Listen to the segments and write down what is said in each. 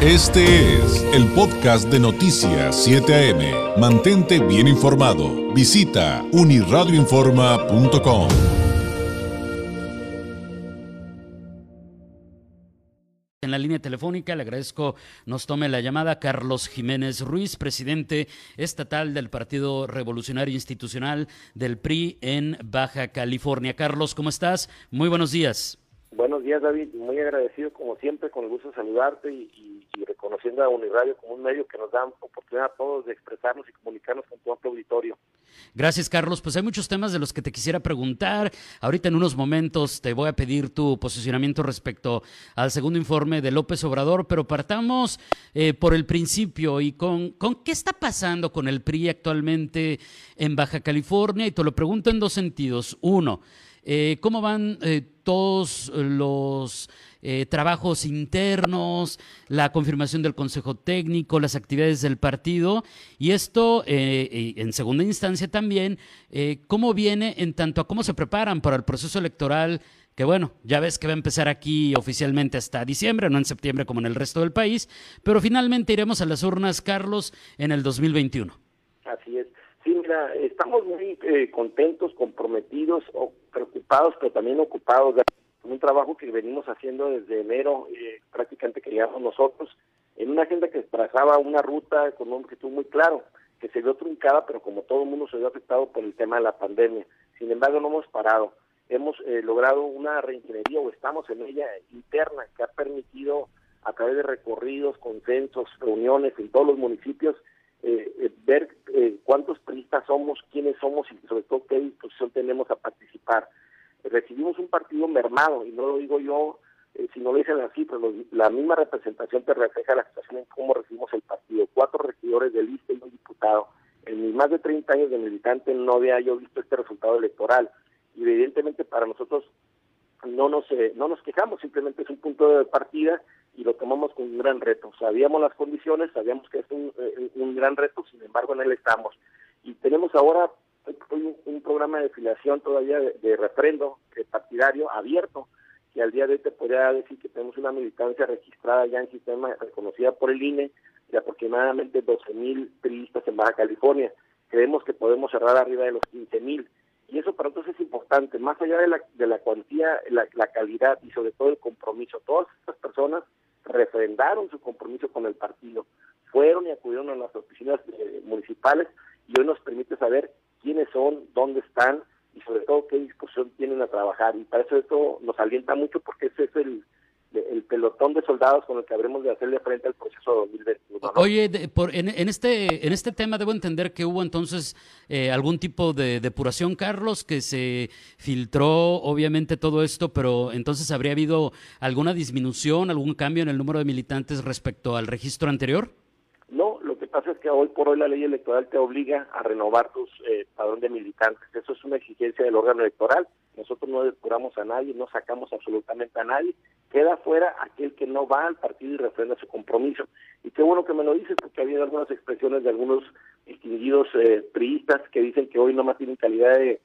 Este es el podcast de Noticias 7 AM. Mantente bien informado. Visita uniradioinforma.com. En la línea telefónica le agradezco nos tome la llamada Carlos Jiménez Ruiz, presidente estatal del Partido Revolucionario Institucional del PRI en Baja California. Carlos, ¿cómo estás? Muy buenos días. Buenos días, David. Muy agradecido, como siempre, con el gusto de saludarte y, reconociendo a Uniradio como un medio que nos da oportunidad a todos de expresarnos y comunicarnos con todo el auditorio. Gracias, Carlos. Pues hay muchos temas de los que te quisiera preguntar. Ahorita en unos momentos te voy a pedir tu posicionamiento respecto al segundo informe de López Obrador, pero partamos eh, por el principio y con, con qué está pasando con el PRI actualmente en Baja California. Y te lo pregunto en dos sentidos. Uno, eh, ¿Cómo van eh, todos los eh, trabajos internos, la confirmación del Consejo Técnico, las actividades del partido? Y esto, en segunda instancia también, ¿cómo viene en tanto a cómo se preparan para el proceso electoral? Que bueno, ya ves que va a empezar aquí oficialmente hasta diciembre, no en septiembre como en el resto del país, pero finalmente iremos a las urnas, Carlos, en el 2021. Así es. Sí, mira, estamos muy contentos, comprometidos, preocupados, pero también ocupados de un trabajo que venimos haciendo desde enero, eh, prácticamente que llegamos nosotros, en una agenda que trazaba una ruta con un objetivo muy claro, que se vio truncada, pero como todo el mundo se vio afectado por el tema de la pandemia. Sin embargo, no hemos parado. Hemos eh, logrado una reingeniería o estamos en ella interna que ha permitido a través de recorridos, consensos, reuniones en todos los municipios, eh, eh ver cuántos turistas somos, quiénes somos y sobre todo qué disposición tenemos a participar recibimos un partido mermado, y no lo digo yo, eh, si no lo dicen las cifras, la misma representación te refleja la situación en cómo recibimos el partido. Cuatro regidores de lista y un diputado. En mis más de 30 años de militante no había yo visto este resultado electoral. Y evidentemente para nosotros no nos, eh, no nos quejamos, simplemente es un punto de partida y lo tomamos como un gran reto. Sabíamos las condiciones, sabíamos que es un, eh, un gran reto, sin embargo en él estamos. Y tenemos ahora un, un, programa de filiación todavía de, de refrendo partidario abierto, que al día de hoy te podría decir que tenemos una militancia registrada ya en sistema reconocida por el INE de aproximadamente 12 mil turistas en Baja California. Creemos que podemos cerrar arriba de los 15 mil. Y eso para nosotros es importante, más allá de la, de la cuantía, la, calidad y sobre todo el compromiso. Todas estas personas refrendaron su compromiso con el partido, fueron y acudieron a las oficinas eh, municipales y hoy nos permite saber quiénes son, dónde están y sobre todo qué disposición tienen a trabajar. Y para eso esto nos alienta mucho porque ese es el, el pelotón de soldados con el que habremos de hacerle frente al proceso 2021. Oye, por, en, en, este en este tema debo entender que hubo entonces eh, algún tipo de depuración, Carlos, que se filtró obviamente todo esto, pero entonces habría habido alguna disminución, algún cambio en el número de militantes respecto al registro anterior? pasa es que hoy por hoy la ley electoral te obliga a renovar tus eh, padrón de militantes. Eso es una exigencia del órgano electoral. Nosotros no depuramos a nadie, no sacamos absolutamente a nadie. Queda fuera aquel que no va al partido y refrenda su compromiso. Y qué bueno que me lo dices, porque ha habido algunas expresiones de algunos distinguidos eh, priistas que dicen que hoy no más tienen calidad de,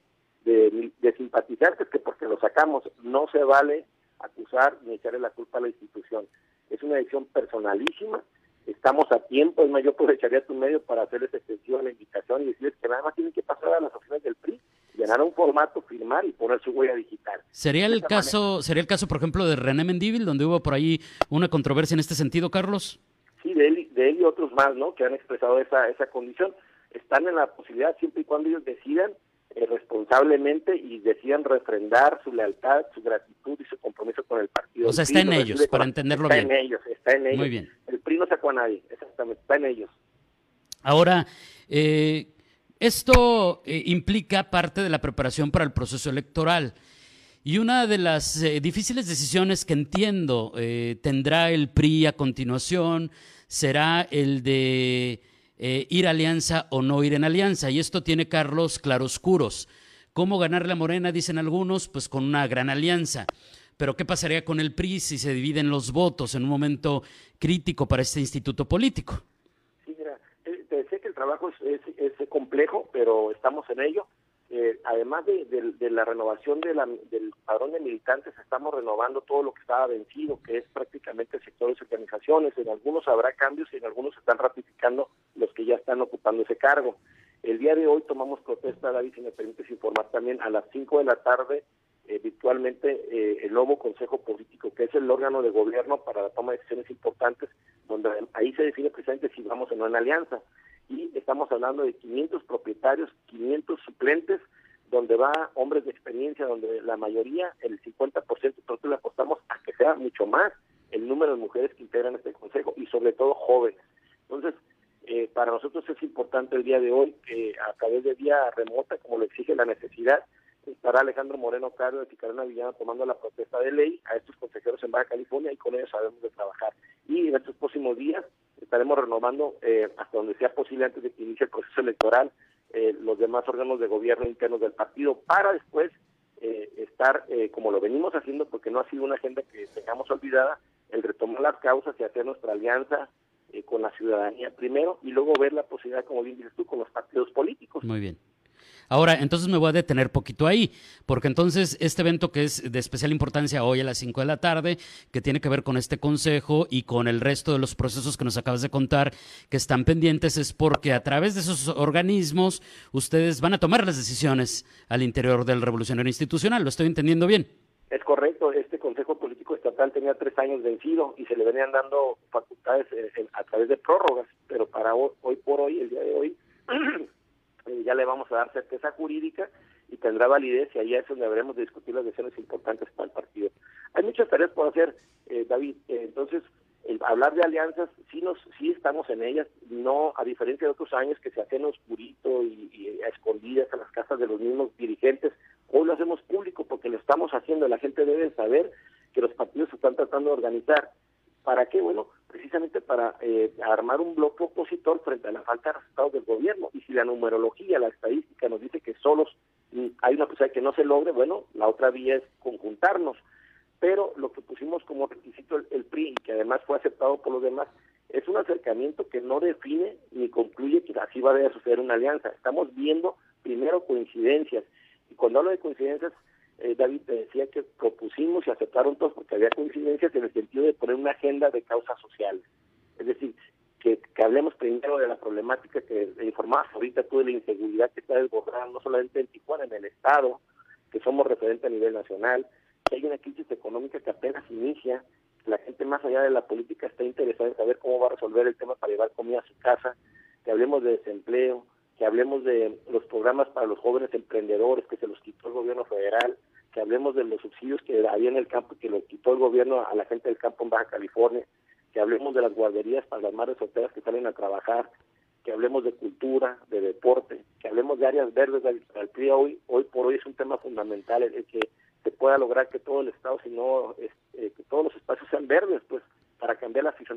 de, de simpatizantes que porque lo sacamos. No se vale acusar ni echarle la culpa a la institución. Es una decisión personalísima estamos a tiempo, es más, yo aprovecharía tu medio para hacerles extensión la invitación y decirles que nada más tienen que pasar a las oficinas del PRI, llenar un formato, firmar y poner su huella digital. ¿Sería el caso, sería el caso, por ejemplo, de René Mendívil, donde hubo por ahí una controversia en este sentido, Carlos? Sí, de él, de él y otros más, ¿no?, que han expresado esa, esa condición. Están en la posibilidad, siempre y cuando ellos decidan, eh, responsablemente y decidan refrendar su lealtad, su gratitud y su compromiso con el partido. O sea, está en ellos, para entenderlo bien. Está en ellos, está en ellos. Muy bien. El PRI no sacó a nadie, exactamente, está en ellos. Ahora, eh, esto eh, implica parte de la preparación para el proceso electoral. Y una de las difíciles decisiones que entiendo tendrá el PRI a continuación será el de eh, ir a alianza o no ir en alianza. Y esto tiene Carlos claroscuros. ¿Cómo ganar la Morena? Dicen algunos, pues con una gran alianza. Pero ¿qué pasaría con el PRI si se dividen los votos en un momento crítico para este instituto político? Trabajo es, complejo, pero estamos en ello. eh, además de, la renovación de del padrón de militantes, estamos renovando todo lo que estaba vencido, que es prácticamente sectores y organizaciones. En algunos habrá cambios y en algunos se están ratificando los que ya están ocupando ese cargo. El día de hoy tomamos protesta, David, si me permites informar también, a las 5 de la tarde, eh, virtualmente, eh, el nuevo Consejo Político, que es el órgano de gobierno para la toma de decisiones importantes, donde ahí se define precisamente si vamos o no en alianza y estamos hablando de 500 propietarios, 500 suplentes, donde va hombres de experiencia, donde la mayoría, el 50%, nosotros le apostamos a que sea mucho más el número de mujeres que integran este consejo y sobre todo jóvenes. Entonces, eh, para nosotros es importante el día de hoy que a través de vía remota, como lo exige la necesidad, estará Alejandro Moreno Caro y Carolina Villana tomando la protesta de ley a estos consejeros en Baja California y con ellos sabemos de trabajar. Y en estos próximos días estaremos renovando eh, hasta donde sea posible antes de que inicie el proceso electoral eh, los demás órganos de gobierno internos del partido para después eh, estar, como lo venimos haciendo, porque no ha sido una agenda que tengamos olvidada, el retomar las causas y hacer nuestra alianza con la ciudadanía primero y luego ver la posibilidad, como bien dices tú, con los partidos políticos. Muy bien. Ahora, entonces me voy a detener poquito ahí, porque entonces este evento que es de especial importancia hoy a las 5 de la tarde, que tiene que ver con este consejo y con el resto de los procesos que nos acabas de contar que están pendientes, es porque a través de esos organismos ustedes van a tomar las decisiones al interior del revolucionario institucional. ¿Lo estoy entendiendo bien? Es correcto, este Consejo Político Estatal tenía tres años vencido y se le venían dando facultades eh, a través de prórrogas, pero para hoy por hoy, el día de hoy, Ya le vamos a dar certeza jurídica y tendrá validez y ahí es donde habremos de discutir las decisiones importantes para el partido. Hay muchas tareas por hacer, eh, David, eh, entonces el hablar de alianzas, sí, nos, sí estamos en ellas, no a diferencia de otros años que se hacen oscurito y, a escondidas a las casas de los mismos dirigentes, hoy lo hacemos público porque lo estamos haciendo, la gente debe saber que los partidos se están tratando de organizar ¿Para qué? Bueno, para eh, armar un bloque opositor frente a la falta de resultados del gobierno. Y si la numerología, la estadística nos dice que solos mm, hay una posibilidad que no se logre, bueno, la otra vía es conjuntarnos. Pero lo que pusimos como requisito el, PRI, que además fue aceptado por los demás, es un acercamiento que no define ni concluye que así va a suceder una alianza. Estamos viendo primero coincidencias. Y cuando hablo de coincidencias, eh, David te decía que propusimos y aceptaron todos porque había coincidencias en el sentido de poner una agenda de causas sociales. Es decir, que, hablemos primero de la problemática que informabas ahorita tú de la inseguridad que está desbordando no solamente en Tijuana, en el Estado, que somos referentes a nivel nacional, que hay una crisis económica que apenas inicia, la gente más allá de la política está interesada en saber cómo va a resolver el tema para llevar comida a su casa, que hablemos de desempleo, que hablemos de los programas para los jóvenes emprendedores que se los quitó el gobierno federal, que hablemos de los subsidios que había en el campo que lo quitó el gobierno a la gente del campo en Baja California, que hablemos de las guarderías para las madres solteras que salen a trabajar, que hablemos de cultura, de deporte, que hablemos de áreas verdes. Al PRI hoy, hoy por hoy es un tema fundamental el, que se pueda lograr que todo el Estado, sino eh, que todos los espacios sean verdes, pues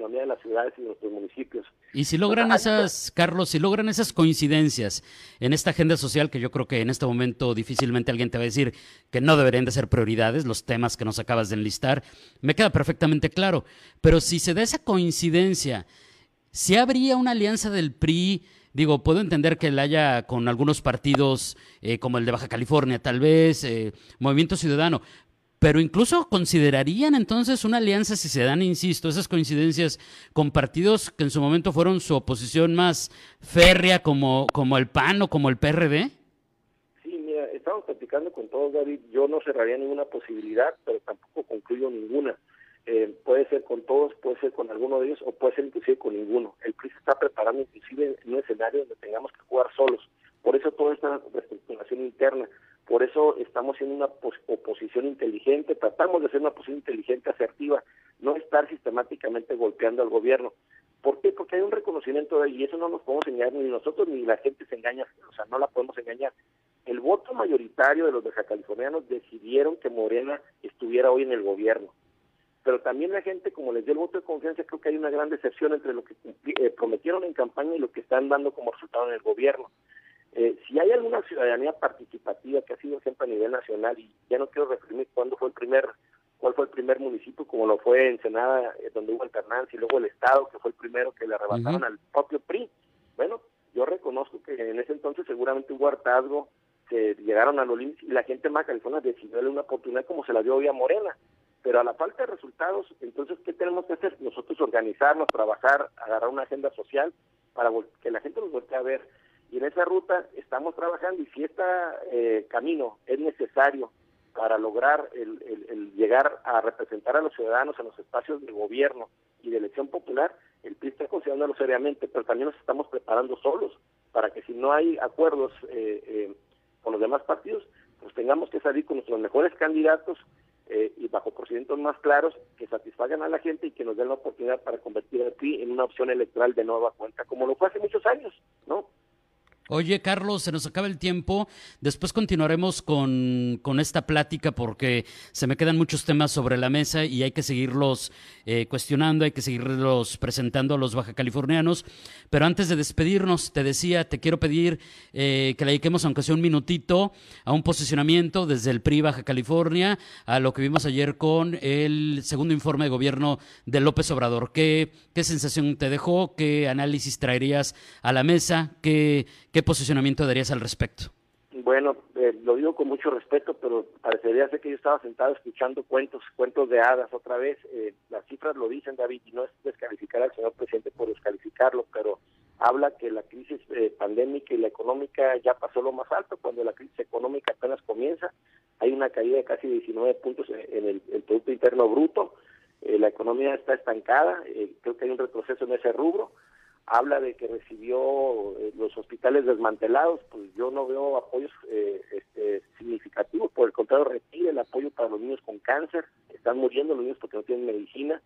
fisonomía de las ciudades y de nuestros municipios. Y si logran esas, Carlos, si logran esas coincidencias en esta agenda social, que yo creo que en este momento difícilmente alguien te va a decir que no deberían de ser prioridades, los temas que nos acabas de enlistar, me queda perfectamente claro. Pero si se da esa coincidencia, si habría una alianza del PRI, digo, puedo entender que la haya con algunos partidos eh, como el de Baja California, tal vez, eh, Movimiento Ciudadano, pero incluso considerarían entonces una alianza si se dan, insisto, esas coincidencias con partidos que en su momento fueron su oposición más férrea como, como el PAN o como el PRD? Sí, mira, estamos platicando con todos, David. Yo no cerraría ninguna posibilidad, pero tampoco concluyo ninguna. Eh, puede ser con todos, puede ser con alguno de ellos o puede ser inclusive con ninguno. El PRI se está preparando inclusive en un escenario donde tengamos que jugar solos. Por eso toda esta reestructuración interna. Por eso estamos haciendo una oposición inteligente, tratamos de hacer una oposición inteligente, asertiva, no estar sistemáticamente golpeando al gobierno. ¿Por qué? Porque hay un reconocimiento de y eso no nos podemos engañar, ni nosotros ni la gente se engaña, o sea, no la podemos engañar. El voto mayoritario de los californianos decidieron que Morena estuviera hoy en el gobierno. Pero también la gente, como les dio el voto de confianza, creo que hay una gran decepción entre lo que eh, prometieron en campaña y lo que están dando como resultado en el gobierno. Eh, si hay alguna ciudadanía participativa que ha sido siempre a nivel nacional, y ya no quiero referirme cuándo fue el primer, cuál fue el primer municipio, como lo fue Ensenada, eh, donde hubo alternancia, y luego el Estado, que fue el primero que le arrebataron al propio PRI. Bueno, yo reconozco que en ese entonces seguramente hubo hartazgo, se llegaron a los límites y la gente más California decidió darle una oportunidad como se la dio hoy a Morena. Pero a la falta de resultados, entonces, ¿qué tenemos que hacer? Nosotros organizarnos, trabajar, agarrar una agenda social para que la gente nos voltee a ver. Y en esa ruta estamos trabajando y si este eh, camino es necesario para lograr el, llegar a representar a los ciudadanos en los espacios de gobierno y de elección popular, el PRI está considerándolo seriamente, pero también nos estamos preparando solos para que si no hay acuerdos eh, eh, con los demás partidos, pues tengamos que salir con nuestros mejores candidatos eh, y bajo procedimientos más claros que satisfagan a la gente y que nos den la oportunidad para convertir al PRI en una opción electoral de nueva cuenta, como lo fue hace muchos años, ¿no? Oye, Carlos, se nos acaba el tiempo. Después continuaremos con, con, esta plática porque se me quedan muchos temas sobre la mesa y hay que seguirlos eh, cuestionando, hay que seguirlos presentando a los baja californianos. Pero antes de despedirnos, te decía, te quiero pedir eh, que le dediquemos, aunque sea un minutito, a un posicionamiento desde el PRI Baja California, a lo que vimos ayer con el segundo informe de gobierno de López Obrador. ¿Qué, qué sensación te dejó? ¿Qué análisis traerías a la mesa? ¿Qué ¿Qué posicionamiento darías al respecto? Bueno, eh, lo digo con mucho respeto, pero parecería ser que yo estaba sentado escuchando cuentos, cuentos de hadas otra vez. Eh, las cifras lo dicen, David, y no es descalificar al señor presidente por descalificarlo, pero habla que la crisis eh, pandémica y la económica ya pasó lo más alto, cuando la crisis económica apenas comienza, hay una caída de casi 19 puntos en el, el Producto Interno Bruto, la economía está estancada, creo que hay un retroceso en ese rubro, habla de que recibió eh, los hospitales desmantelados, pues yo no veo apoyos eh, este, significativos, por el contrario, retira el apoyo para los niños con cáncer, están muriendo los niños porque no tienen medicina,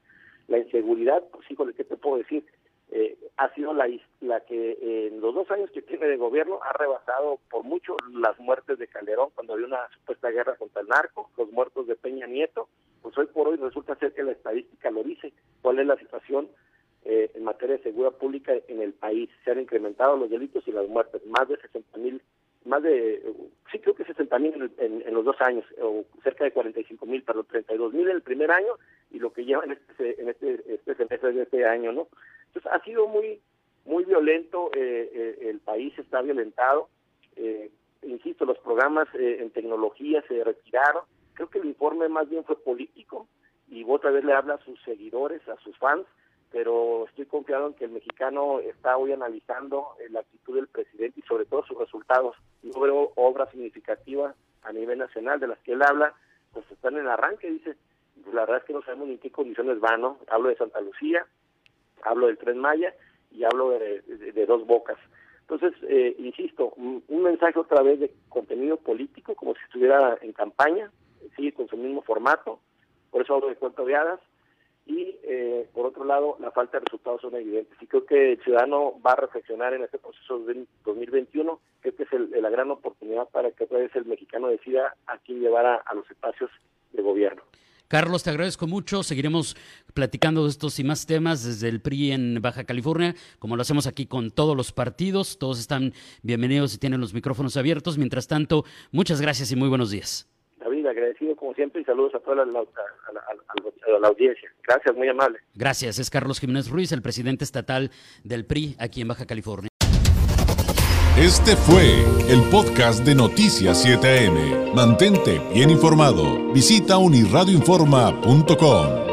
la inseguridad, pues híjole, ¿qué te puedo decir? Eh, ha sido la, la que en los dos años que tiene de gobierno ha rebasado por mucho las muertes de Calderón cuando había una supuesta guerra contra el narco, los muertos de Peña Nieto, pues hoy por hoy resulta ser que la estadística lo dice, cuál es la situación eh, en materia de seguridad pública en el país. Se han incrementado los delitos y las muertes, más de 60 mil, más de, sí creo que 60 mil en, los dos años, o cerca de 45 mil, perdón, 32 mil en el primer año y lo que lleva en este, en este, este semestre de este año, ¿no? Entonces ha sido muy, muy violento, eh, eh, el país está violentado, insisto, los programas en tecnología se retiraron, creo que el informe más bien fue político y otra vez le habla a sus seguidores, a sus fans, pero estoy confiado en que el mexicano está hoy analizando eh, la actitud del presidente y sobre todo sus resultados. Yo veo obras significativas a nivel nacional de las que él habla, pues están en arranque, dice, la verdad es que no sabemos ni qué condiciones van, ¿no? Hablo de Santa Lucía, hablo del Tren Maya y hablo de, Dos Bocas. Entonces, eh, insisto, un, mensaje otra vez de contenido político, como si estuviera en campaña, sigue con su mismo formato, por eso hablo de cuento de y eh, por otro lado la falta de resultados son evidentes y creo que el ciudadano va a reflexionar en este proceso de 2021 creo que es la gran oportunidad para que otra vez el mexicano decida a quién llevar a, los espacios de gobierno Carlos, te agradezco mucho. Seguiremos platicando de estos y más temas desde el PRI en Baja California, como lo hacemos aquí con todos los partidos. Todos están bienvenidos y tienen los micrófonos abiertos. Mientras tanto, muchas gracias y muy buenos días. Agradecido como siempre y saludos a toda la, a la audiencia. Gracias, muy amable. Gracias. Es Carlos Jiménez Ruiz, el presidente estatal del PRI aquí en Baja California. Este fue el podcast de Noticias 7am. Mantente bien informado. Visita unirradioinforma.com.